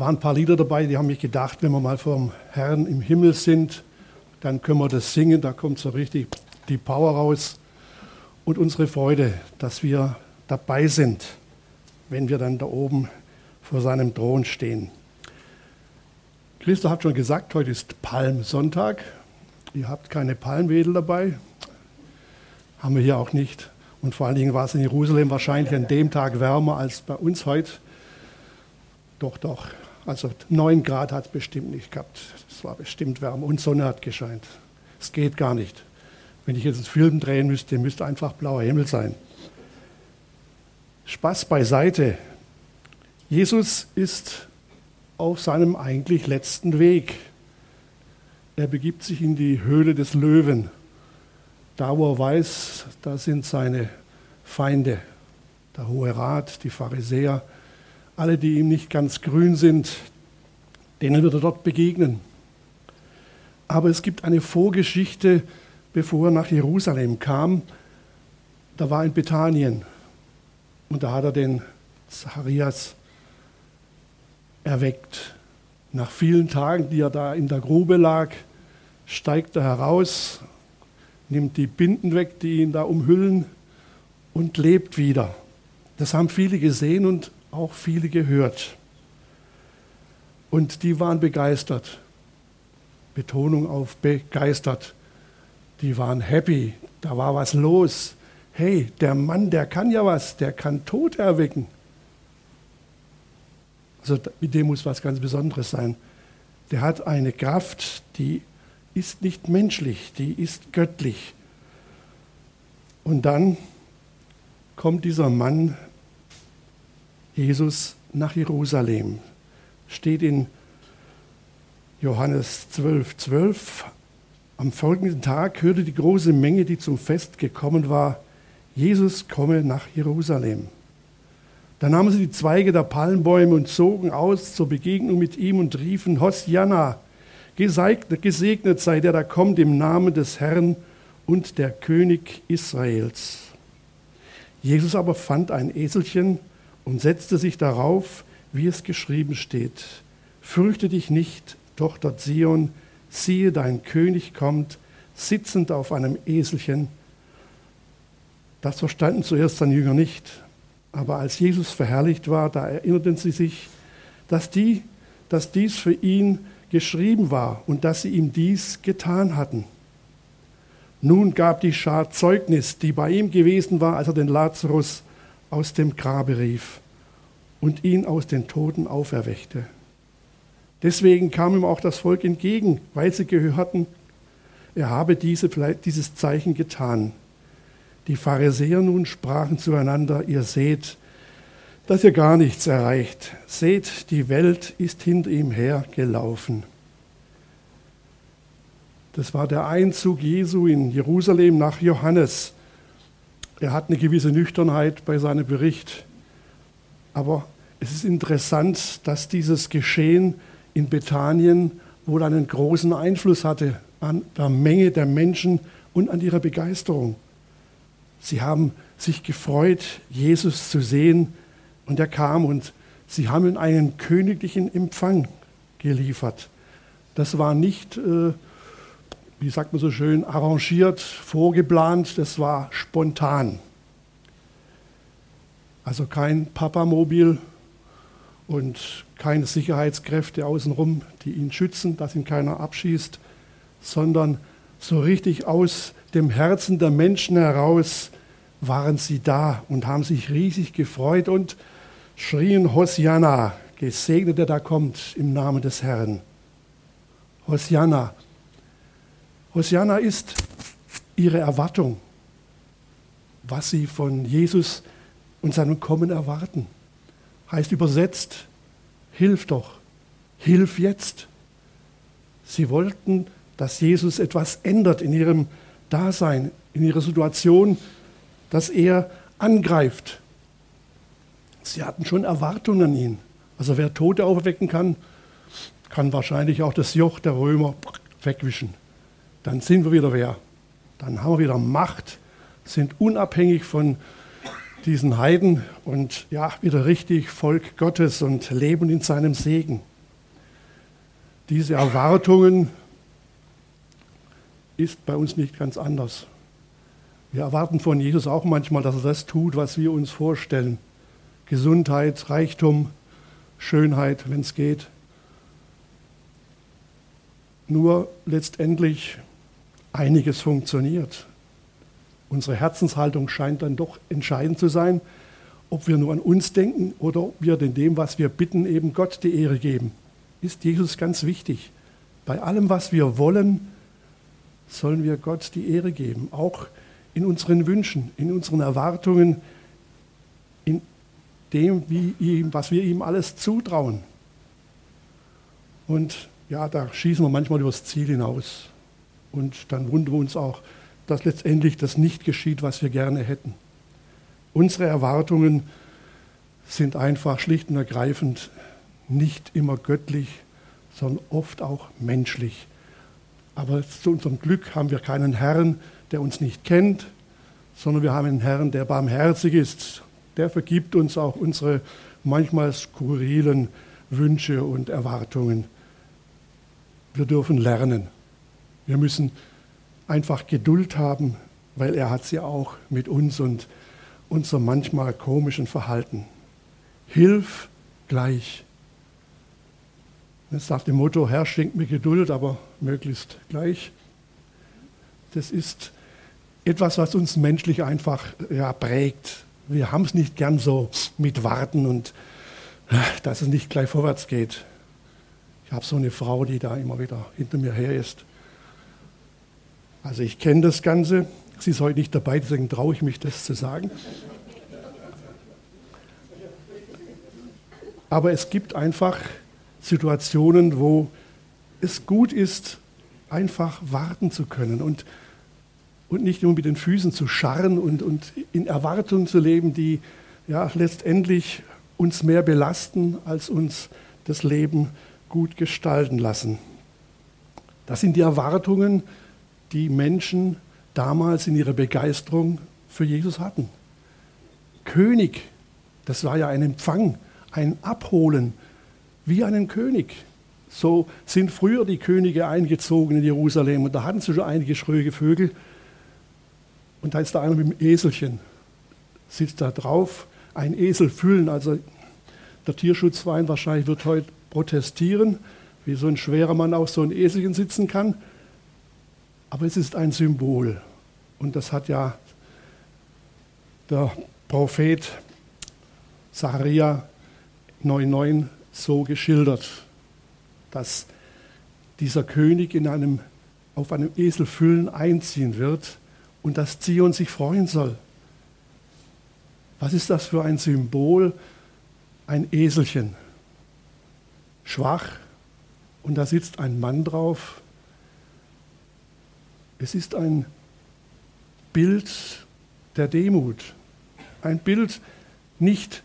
waren ein paar Lieder dabei, die haben mich gedacht, wenn wir mal vom Herrn im Himmel sind, dann können wir das singen, da kommt so richtig die Power raus und unsere Freude, dass wir dabei sind, wenn wir dann da oben vor seinem Thron stehen. Christa hat schon gesagt, heute ist Palmsonntag. Ihr habt keine Palmwedel dabei. Haben wir hier auch nicht. Und vor allen Dingen war es in Jerusalem wahrscheinlich an dem Tag wärmer als bei uns heute. Doch, doch. Also 9 Grad hat es bestimmt nicht gehabt. Es war bestimmt wärmer und Sonne hat gescheint. Es geht gar nicht. Wenn ich jetzt einen Film drehen müsste, müsste einfach blauer Himmel sein. Spaß beiseite. Jesus ist auf seinem eigentlich letzten Weg. Er begibt sich in die Höhle des Löwen. Da, wo er weiß, da sind seine Feinde, der Hohe Rat, die Pharisäer, alle, die ihm nicht ganz grün sind, denen wird er dort begegnen. Aber es gibt eine Vorgeschichte, bevor er nach Jerusalem kam. Da war in Bethanien und da hat er den Zacharias erweckt. Nach vielen Tagen, die er da in der Grube lag, steigt er heraus, nimmt die Binden weg, die ihn da umhüllen und lebt wieder. Das haben viele gesehen und auch viele gehört. Und die waren begeistert. Betonung auf begeistert. Die waren happy. Da war was los. Hey, der Mann, der kann ja was. Der kann Tod erwecken. Also mit dem muss was ganz Besonderes sein. Der hat eine Kraft, die ist nicht menschlich, die ist göttlich. Und dann kommt dieser Mann Jesus nach Jerusalem. Steht in Johannes 12, 12. Am folgenden Tag hörte die große Menge, die zum Fest gekommen war, Jesus komme nach Jerusalem. Da nahmen sie die Zweige der Palmbäume und zogen aus zur Begegnung mit ihm und riefen, Hosianna, gesegnet sei der, der kommt im Namen des Herrn und der König Israels. Jesus aber fand ein Eselchen und setzte sich darauf, wie es geschrieben steht. Fürchte dich nicht, Tochter Zion, siehe, dein König kommt, sitzend auf einem Eselchen. Das verstanden zuerst seine Jünger nicht. Aber als Jesus verherrlicht war, da erinnerten sie sich, dass, die, dass dies für ihn geschrieben war und dass sie ihm dies getan hatten. Nun gab die Schar Zeugnis, die bei ihm gewesen war, als er den Lazarus aus dem Grabe rief und ihn aus den Toten auferweckte. Deswegen kam ihm auch das Volk entgegen, weil sie gehörten, er habe diese, dieses Zeichen getan. Die Pharisäer nun sprachen zueinander, ihr seht, dass ihr gar nichts erreicht. Seht, die Welt ist hinter ihm her gelaufen. Das war der Einzug Jesu in Jerusalem nach Johannes. Er hat eine gewisse Nüchternheit bei seinem Bericht. Aber es ist interessant, dass dieses Geschehen in Bethanien wohl einen großen Einfluss hatte an der Menge der Menschen und an ihrer Begeisterung. Sie haben sich gefreut, Jesus zu sehen und er kam und sie haben ihm einen königlichen Empfang geliefert. Das war nicht äh, wie sagt man so schön, arrangiert, vorgeplant, das war spontan. Also kein Papamobil und keine Sicherheitskräfte außenrum, die ihn schützen, dass ihn keiner abschießt, sondern so richtig aus dem Herzen der Menschen heraus waren sie da und haben sich riesig gefreut und schrien Hosianna, gesegnet der da kommt im Namen des Herrn. Hosianna, Hosianna ist ihre Erwartung, was sie von Jesus und seinem Kommen erwarten. Heißt übersetzt, hilf doch, hilf jetzt. Sie wollten, dass Jesus etwas ändert in ihrem Dasein, in ihrer Situation, dass er angreift. Sie hatten schon Erwartungen an ihn. Also wer Tote aufwecken kann, kann wahrscheinlich auch das Joch der Römer wegwischen dann sind wir wieder wer. Dann haben wir wieder Macht, sind unabhängig von diesen Heiden und ja, wieder richtig Volk Gottes und leben in seinem Segen. diese Erwartungen ist bei uns nicht ganz anders. Wir erwarten von Jesus auch manchmal, dass er das tut, was wir uns vorstellen. Gesundheit, Reichtum, Schönheit, wenn es geht. Nur letztendlich einiges funktioniert. Unsere Herzenshaltung scheint dann doch entscheidend zu sein, ob wir nur an uns denken oder ob wir in dem, was wir bitten, eben Gott die Ehre geben. Ist Jesus ganz wichtig. Bei allem, was wir wollen, sollen wir Gott die Ehre geben, auch in unseren Wünschen, in unseren Erwartungen, in dem, ihm, was wir ihm alles zutrauen. Und ja, da schießen wir manchmal übers Ziel hinaus. Und dann wundern wir uns auch, dass letztendlich das nicht geschieht, was wir gerne hätten. Unsere Erwartungen sind einfach schlicht und ergreifend nicht immer göttlich, sondern oft auch menschlich. Aber zu unserem Glück haben wir keinen Herrn, der uns nicht kennt, sondern wir haben einen Herrn, der barmherzig ist. Der vergibt uns auch unsere manchmal skurrilen Wünsche und Erwartungen. Wir dürfen lernen. Wir müssen einfach Geduld haben, weil er hat sie auch mit uns und unserem manchmal komischen Verhalten. Hilf gleich. Das sagt dem Motto, Herr, schenkt mir Geduld, aber möglichst gleich. Das ist etwas, was uns menschlich einfach ja, prägt. Wir haben es nicht gern so mit Warten und dass es nicht gleich vorwärts geht. Ich habe so eine Frau, die da immer wieder hinter mir her ist. Also ich kenne das Ganze. Sie ist heute nicht dabei, deswegen traue ich mich, das zu sagen. Aber es gibt einfach Situationen, wo es gut ist, einfach warten zu können und, und nicht nur mit den Füßen zu scharren und, und in Erwartungen zu leben, die ja letztendlich uns mehr belasten, als uns das Leben gut gestalten lassen. Das sind die Erwartungen, die Menschen damals in ihrer Begeisterung für Jesus hatten. König, das war ja ein Empfang, ein Abholen, wie einen König. So sind früher die Könige eingezogen in Jerusalem und da hatten sie schon einige schröge Vögel. Und da ist da einer mit dem Eselchen, sitzt da drauf, ein Esel füllen. Also der Tierschutzverein wahrscheinlich wird heute protestieren, wie so ein schwerer Mann auf so ein Eselchen sitzen kann. Aber es ist ein Symbol. Und das hat ja der Prophet Zacharia 9,9 so geschildert, dass dieser König in einem, auf einem Esel füllen einziehen wird und dass Zion sich freuen soll. Was ist das für ein Symbol? Ein Eselchen schwach und da sitzt ein Mann drauf. Es ist ein Bild der Demut, ein Bild nicht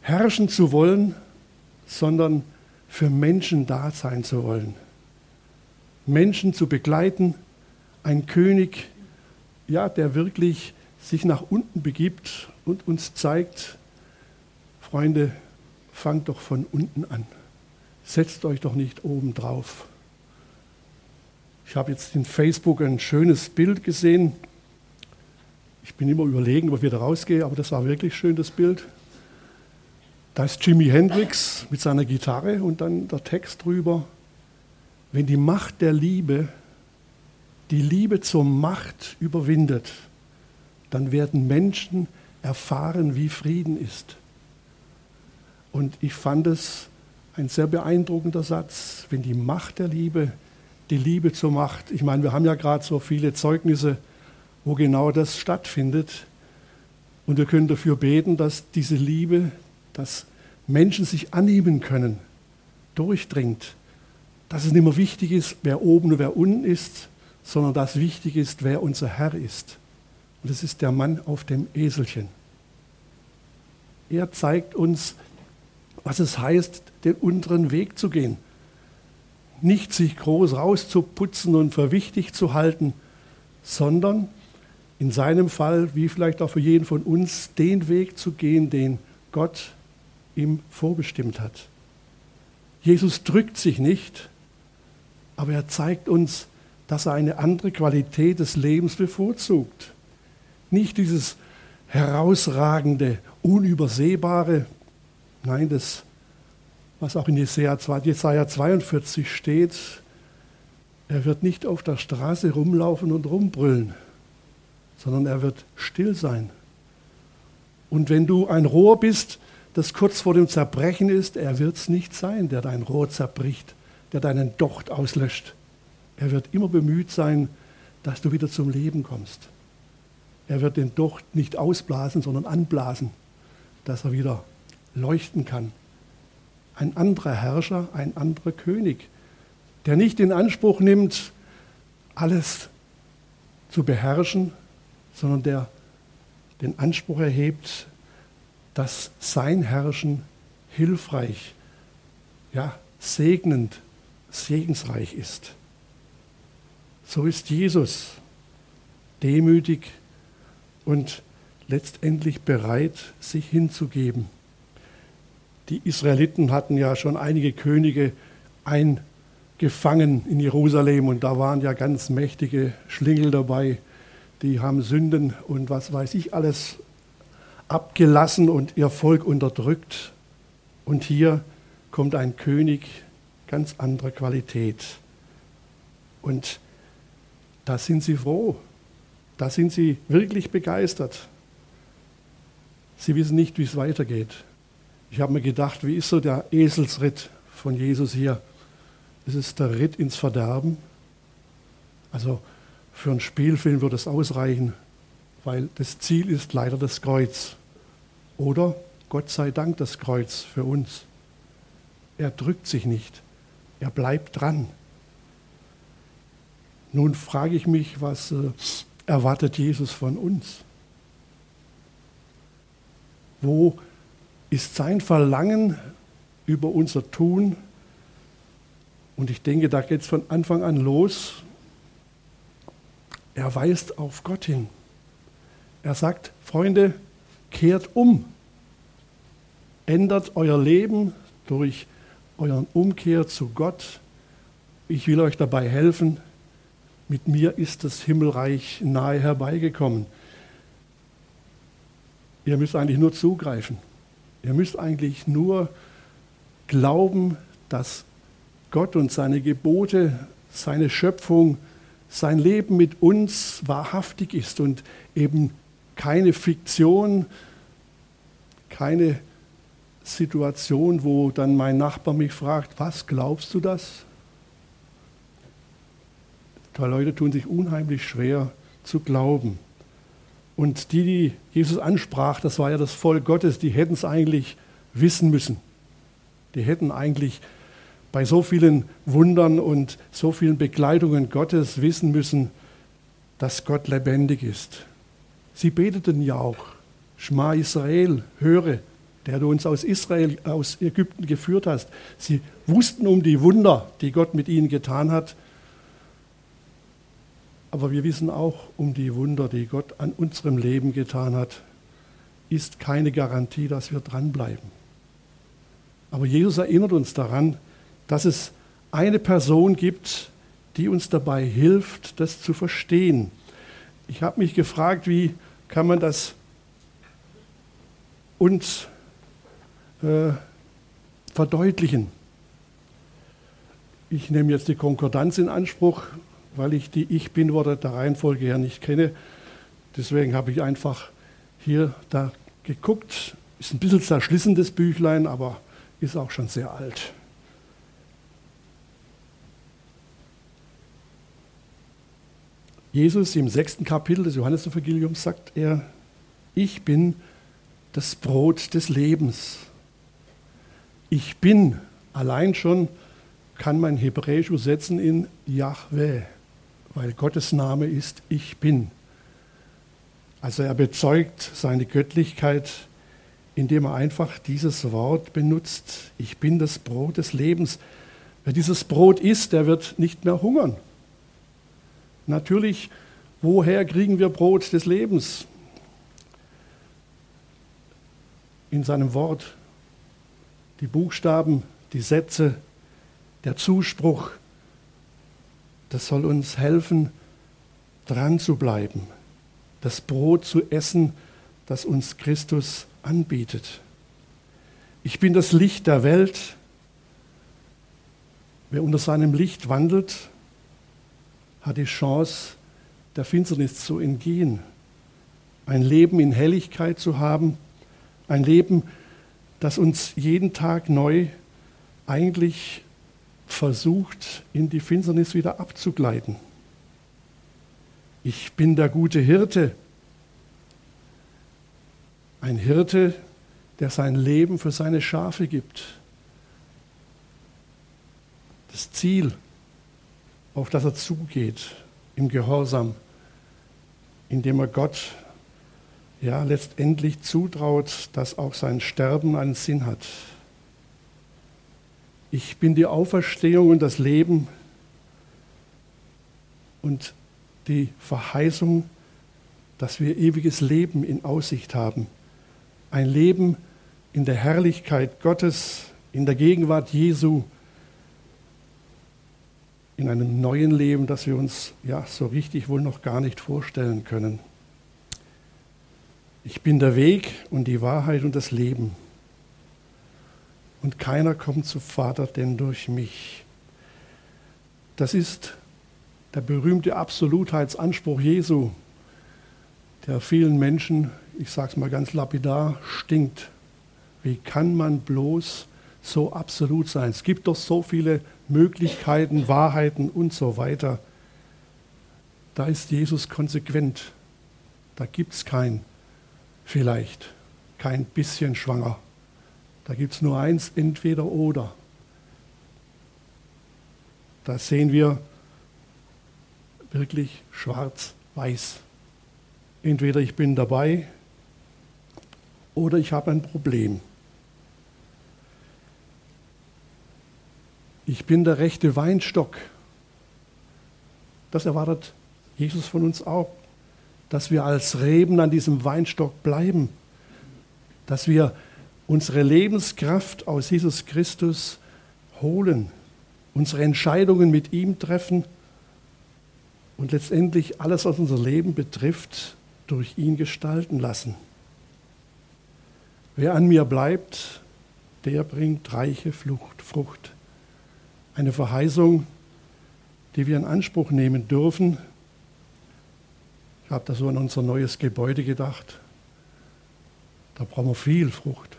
herrschen zu wollen, sondern für Menschen da sein zu wollen. Menschen zu begleiten, ein König, ja, der wirklich sich nach unten begibt und uns zeigt, Freunde, fangt doch von unten an setzt euch doch nicht oben drauf. Ich habe jetzt in Facebook ein schönes Bild gesehen. Ich bin immer überlegen, ob ich wieder rausgehe, aber das war wirklich schön, das Bild. Da ist Jimi Hendrix mit seiner Gitarre und dann der Text drüber. Wenn die Macht der Liebe die Liebe zur Macht überwindet, dann werden Menschen erfahren, wie Frieden ist. Und ich fand es ein sehr beeindruckender Satz, wenn die Macht der Liebe, die Liebe zur Macht, ich meine, wir haben ja gerade so viele Zeugnisse, wo genau das stattfindet. Und wir können dafür beten, dass diese Liebe, dass Menschen sich annehmen können, durchdringt. Dass es nicht mehr wichtig ist, wer oben und wer unten ist, sondern dass wichtig ist, wer unser Herr ist. Und das ist der Mann auf dem Eselchen. Er zeigt uns, was es heißt, den unteren Weg zu gehen. Nicht sich groß rauszuputzen und für wichtig zu halten, sondern in seinem Fall, wie vielleicht auch für jeden von uns, den Weg zu gehen, den Gott ihm vorbestimmt hat. Jesus drückt sich nicht, aber er zeigt uns, dass er eine andere Qualität des Lebens bevorzugt. Nicht dieses herausragende, unübersehbare, nein, das, was auch in Jesaja 42 steht, er wird nicht auf der Straße rumlaufen und rumbrüllen, sondern er wird still sein. Und wenn du ein Rohr bist, das kurz vor dem Zerbrechen ist, er wird es nicht sein, der dein Rohr zerbricht, der deinen Docht auslöscht. Er wird immer bemüht sein, dass du wieder zum Leben kommst. Er wird den Docht nicht ausblasen, sondern anblasen, dass er wieder leuchten kann. Ein anderer Herrscher, ein anderer König, der nicht in Anspruch nimmt, alles zu beherrschen, sondern der den Anspruch erhebt, dass sein Herrschen hilfreich, ja, segnend, segensreich ist. So ist Jesus demütig und letztendlich bereit, sich hinzugeben. Die Israeliten hatten ja schon einige Könige eingefangen in Jerusalem und da waren ja ganz mächtige Schlingel dabei, die haben Sünden und was weiß ich alles abgelassen und ihr Volk unterdrückt. Und hier kommt ein König ganz anderer Qualität. Und da sind sie froh. Da sind sie wirklich begeistert. Sie wissen nicht, wie es weitergeht. Ich habe mir gedacht, wie ist so der Eselsritt von Jesus hier? Ist es der Ritt ins Verderben? Also für einen Spielfilm würde es ausreichen, weil das Ziel ist leider das Kreuz. Oder Gott sei Dank das Kreuz für uns. Er drückt sich nicht, er bleibt dran. Nun frage ich mich, was äh, erwartet Jesus von uns? Wo ist sein Verlangen über unser Tun? Und ich denke, da geht es von Anfang an los. Er weist auf Gott hin. Er sagt, Freunde, kehrt um. Ändert euer Leben durch euren Umkehr zu Gott. Ich will euch dabei helfen, mit mir ist das Himmelreich nahe herbeigekommen. Ihr müsst eigentlich nur zugreifen. Ihr müsst eigentlich nur glauben, dass Gott und seine Gebote, seine Schöpfung, sein Leben mit uns wahrhaftig ist und eben keine Fiktion, keine Situation, wo dann mein Nachbar mich fragt, was glaubst du das? Weil Leute tun sich unheimlich schwer zu glauben. Und die, die Jesus ansprach, das war ja das Volk Gottes, die hätten es eigentlich wissen müssen. Die hätten eigentlich bei so vielen Wundern und so vielen Begleitungen Gottes wissen müssen, dass Gott lebendig ist. Sie beteten ja auch, Schma Israel, höre, der du uns aus Israel, aus Ägypten geführt hast. Sie wussten um die Wunder, die Gott mit ihnen getan hat aber wir wissen auch um die Wunder, die Gott an unserem Leben getan hat, ist keine Garantie, dass wir dranbleiben. Aber Jesus erinnert uns daran, dass es eine Person gibt, die uns dabei hilft, das zu verstehen. Ich habe mich gefragt, wie kann man das uns äh, verdeutlichen. Ich nehme jetzt die Konkordanz in Anspruch weil ich die Ich Bin-Worte der Reihenfolge her nicht kenne. Deswegen habe ich einfach hier da geguckt. Ist ein bisschen zerschlissen, das Büchlein, aber ist auch schon sehr alt. Jesus im sechsten Kapitel des Johannesevangeliums sagt er, ich bin das Brot des Lebens. Ich bin allein schon kann man hebräisch übersetzen in Yahweh weil Gottes Name ist Ich bin. Also er bezeugt seine Göttlichkeit, indem er einfach dieses Wort benutzt. Ich bin das Brot des Lebens. Wer dieses Brot isst, der wird nicht mehr hungern. Natürlich, woher kriegen wir Brot des Lebens? In seinem Wort. Die Buchstaben, die Sätze, der Zuspruch, das soll uns helfen, dran zu bleiben, das Brot zu essen, das uns Christus anbietet. Ich bin das Licht der Welt. Wer unter seinem Licht wandelt, hat die Chance, der Finsternis zu entgehen, ein Leben in Helligkeit zu haben, ein Leben, das uns jeden Tag neu eigentlich versucht, in die Finsternis wieder abzugleiten. Ich bin der gute Hirte. Ein Hirte, der sein Leben für seine Schafe gibt. Das Ziel, auf das er zugeht, im Gehorsam, indem er Gott ja letztendlich zutraut, dass auch sein Sterben einen Sinn hat. Ich bin die Auferstehung und das Leben und die Verheißung, dass wir ewiges Leben in Aussicht haben. Ein Leben in der Herrlichkeit Gottes, in der Gegenwart Jesu, in einem neuen Leben, das wir uns ja so richtig wohl noch gar nicht vorstellen können. Ich bin der Weg und die Wahrheit und das Leben. Und keiner kommt zu Vater denn durch mich. Das ist der berühmte Absolutheitsanspruch Jesu, der vielen Menschen, ich sage es mal ganz lapidar, stinkt. Wie kann man bloß so absolut sein? Es gibt doch so viele Möglichkeiten, Wahrheiten und so weiter. Da ist Jesus konsequent. Da gibt es kein vielleicht, kein bisschen schwanger. Da gibt es nur eins, entweder oder. Da sehen wir wirklich schwarz-weiß. Entweder ich bin dabei oder ich habe ein Problem. Ich bin der rechte Weinstock. Das erwartet Jesus von uns auch, dass wir als Reben an diesem Weinstock bleiben, dass wir unsere Lebenskraft aus Jesus Christus holen, unsere Entscheidungen mit ihm treffen und letztendlich alles, was unser Leben betrifft, durch ihn gestalten lassen. Wer an mir bleibt, der bringt reiche Flucht, Frucht. Eine Verheißung, die wir in Anspruch nehmen dürfen. Ich habe da so an unser neues Gebäude gedacht. Da brauchen wir viel Frucht,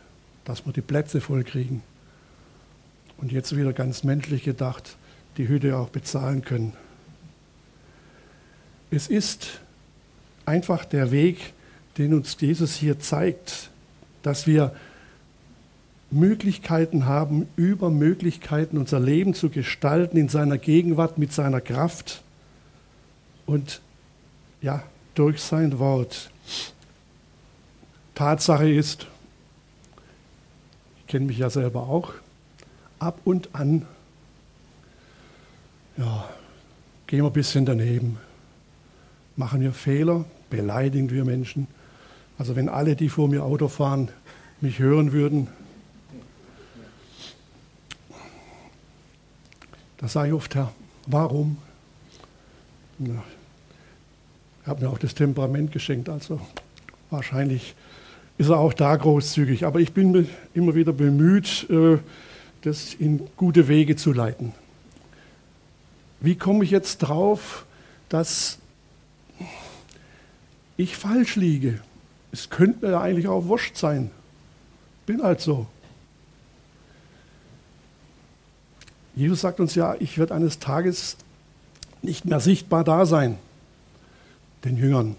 dass wir die Plätze voll kriegen. Und jetzt wieder ganz menschlich gedacht, die Hütte auch bezahlen können. Es ist einfach der Weg, den uns Jesus hier zeigt, dass wir Möglichkeiten haben, über Möglichkeiten unser Leben zu gestalten in seiner Gegenwart mit seiner Kraft und ja, durch sein Wort. Tatsache ist, kenne mich ja selber auch, ab und an ja, gehen wir ein bisschen daneben machen wir Fehler, beleidigen wir Menschen. Also wenn alle, die vor mir Auto fahren, mich hören würden, da sage ich oft, Herr, warum? Ich habe mir auch das Temperament geschenkt, also wahrscheinlich ist er auch da großzügig. Aber ich bin immer wieder bemüht, äh, das in gute Wege zu leiten. Wie komme ich jetzt drauf, dass ich falsch liege. Es könnte mir ja eigentlich auch wurscht sein. Bin halt so. Jesus sagt uns ja, ich werde eines Tages nicht mehr sichtbar da sein, den Jüngern.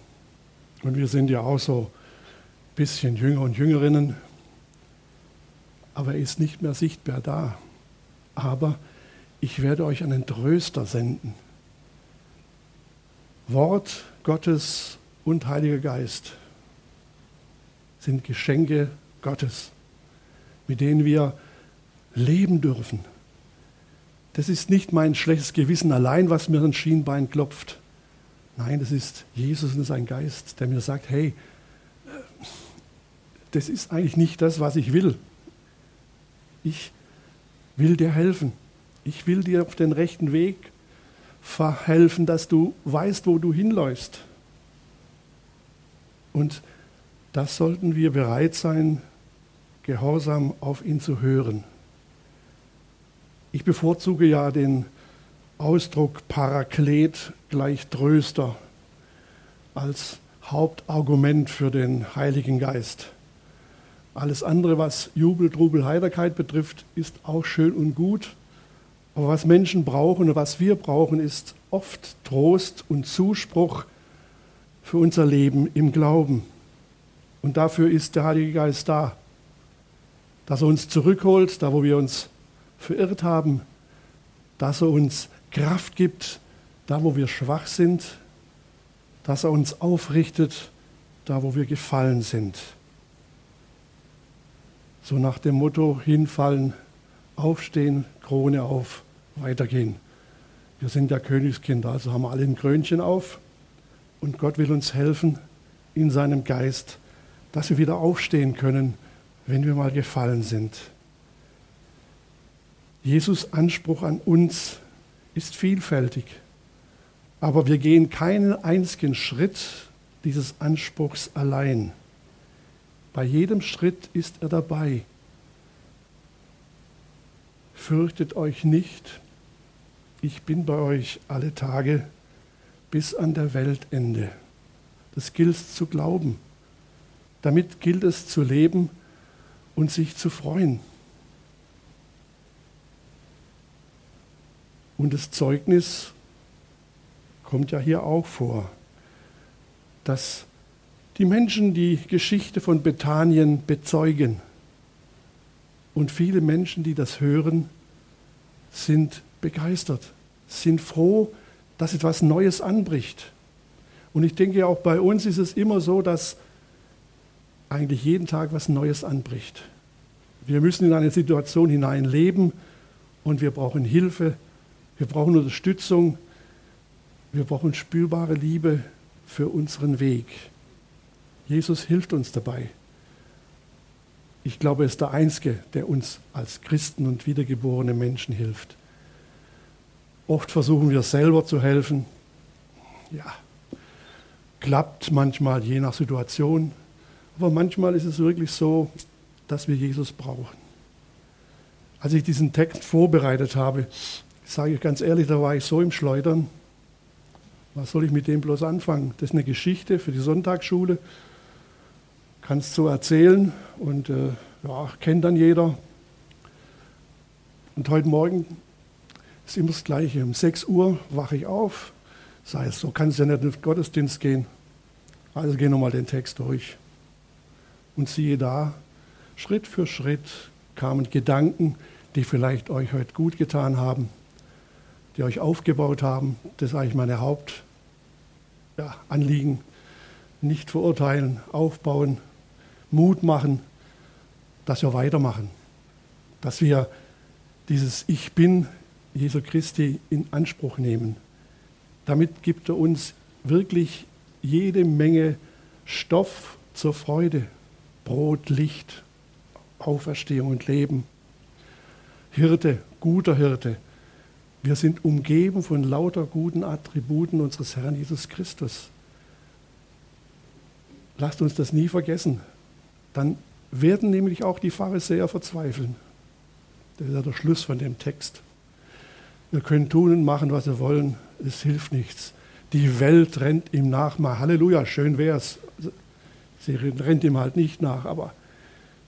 Und wir sind ja auch so bisschen Jünger und Jüngerinnen. Aber er ist nicht mehr sichtbar da. Aber ich werde euch einen Tröster senden. Wort Gottes und Heiliger Geist sind Geschenke Gottes, mit denen wir leben dürfen. Das ist nicht mein schlechtes Gewissen allein, was mir ein Schienbein klopft. Nein, das ist Jesus und sein Geist, der mir sagt, hey, das ist eigentlich nicht das, was ich will. Ich will dir helfen. Ich will dir auf den rechten Weg verhelfen, dass du weißt, wo du hinläufst. Und das sollten wir bereit sein, gehorsam auf ihn zu hören. Ich bevorzuge ja den Ausdruck Paraklet gleich Tröster als Hauptargument für den Heiligen Geist. Alles andere, was Jubel, Trubel, Heiterkeit betrifft, ist auch schön und gut. Aber was Menschen brauchen und was wir brauchen, ist oft Trost und Zuspruch für unser Leben im Glauben. Und dafür ist der Heilige Geist da, dass er uns zurückholt, da wo wir uns verirrt haben, dass er uns Kraft gibt, da wo wir schwach sind, dass er uns aufrichtet, da wo wir gefallen sind. So nach dem Motto hinfallen, aufstehen, Krone auf, weitergehen. Wir sind ja Königskinder, also haben wir alle ein Krönchen auf und Gott will uns helfen in seinem Geist, dass wir wieder aufstehen können, wenn wir mal gefallen sind. Jesus Anspruch an uns ist vielfältig, aber wir gehen keinen einzigen Schritt dieses Anspruchs allein. Bei jedem Schritt ist er dabei. Fürchtet euch nicht, ich bin bei euch alle Tage bis an der Weltende. Das gilt zu glauben. Damit gilt es zu leben und sich zu freuen. Und das Zeugnis kommt ja hier auch vor, dass die Menschen die Geschichte von Bethanien bezeugen. Und viele Menschen, die das hören, sind begeistert, sind froh, dass etwas Neues anbricht. Und ich denke, auch bei uns ist es immer so, dass eigentlich jeden Tag was Neues anbricht. Wir müssen in eine Situation hinein leben und wir brauchen Hilfe, wir brauchen Unterstützung, wir brauchen spürbare Liebe für unseren Weg. Jesus hilft uns dabei. Ich glaube, er ist der Einzige, der uns als Christen und wiedergeborene Menschen hilft. Oft versuchen wir selber zu helfen. Ja, klappt manchmal je nach Situation. Aber manchmal ist es wirklich so, dass wir Jesus brauchen. Als ich diesen Text vorbereitet habe, sage ich ganz ehrlich, da war ich so im Schleudern. Was soll ich mit dem bloß anfangen? Das ist eine Geschichte für die Sonntagsschule. Kannst du erzählen und äh, ja, kennt dann jeder. Und heute Morgen ist immer das Gleiche. Um 6 Uhr wache ich auf, sage es, so kann es ja nicht in den Gottesdienst gehen. Also geh nochmal den Text durch. Und siehe da, Schritt für Schritt kamen Gedanken, die vielleicht euch heute gut getan haben, die euch aufgebaut haben. Das ist eigentlich meine Hauptanliegen. Ja, Nicht verurteilen, aufbauen, Mut machen, dass wir weitermachen. Dass wir dieses Ich bin Jesu Christi in Anspruch nehmen. Damit gibt er uns wirklich jede Menge Stoff zur Freude. Brot, Licht, Auferstehung und Leben. Hirte, guter Hirte. Wir sind umgeben von lauter guten Attributen unseres Herrn Jesus Christus. Lasst uns das nie vergessen. Dann werden nämlich auch die Pharisäer verzweifeln. Das ist ja der Schluss von dem Text. Wir können tun und machen, was wir wollen. Es hilft nichts. Die Welt rennt ihm nach. Mal Halleluja, schön wär's. Sie rennt ihm halt nicht nach, aber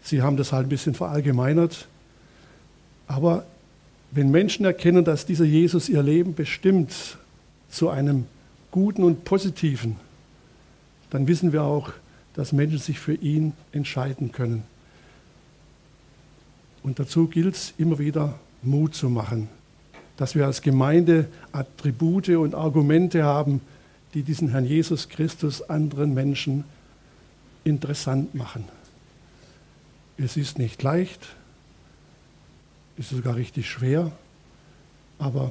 sie haben das halt ein bisschen verallgemeinert. Aber wenn Menschen erkennen, dass dieser Jesus ihr Leben bestimmt zu einem Guten und Positiven, dann wissen wir auch, dass Menschen sich für ihn entscheiden können. Und dazu gilt es immer wieder Mut zu machen dass wir als Gemeinde Attribute und Argumente haben, die diesen Herrn Jesus Christus anderen Menschen interessant machen. Es ist nicht leicht, es ist sogar richtig schwer, aber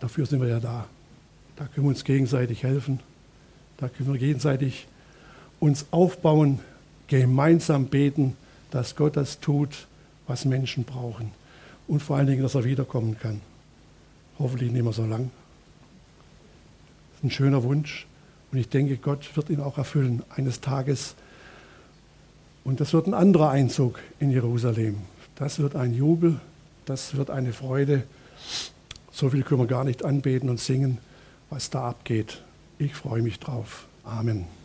dafür sind wir ja da. Da können wir uns gegenseitig helfen, da können wir gegenseitig uns aufbauen, gemeinsam beten, dass Gott das tut, was Menschen brauchen und vor allen Dingen, dass er wiederkommen kann. Hoffentlich nicht mehr so lang. Das ist ein schöner Wunsch. Und ich denke, Gott wird ihn auch erfüllen eines Tages. Und das wird ein anderer Einzug in Jerusalem. Das wird ein Jubel, das wird eine Freude. So viel können wir gar nicht anbeten und singen, was da abgeht. Ich freue mich drauf. Amen.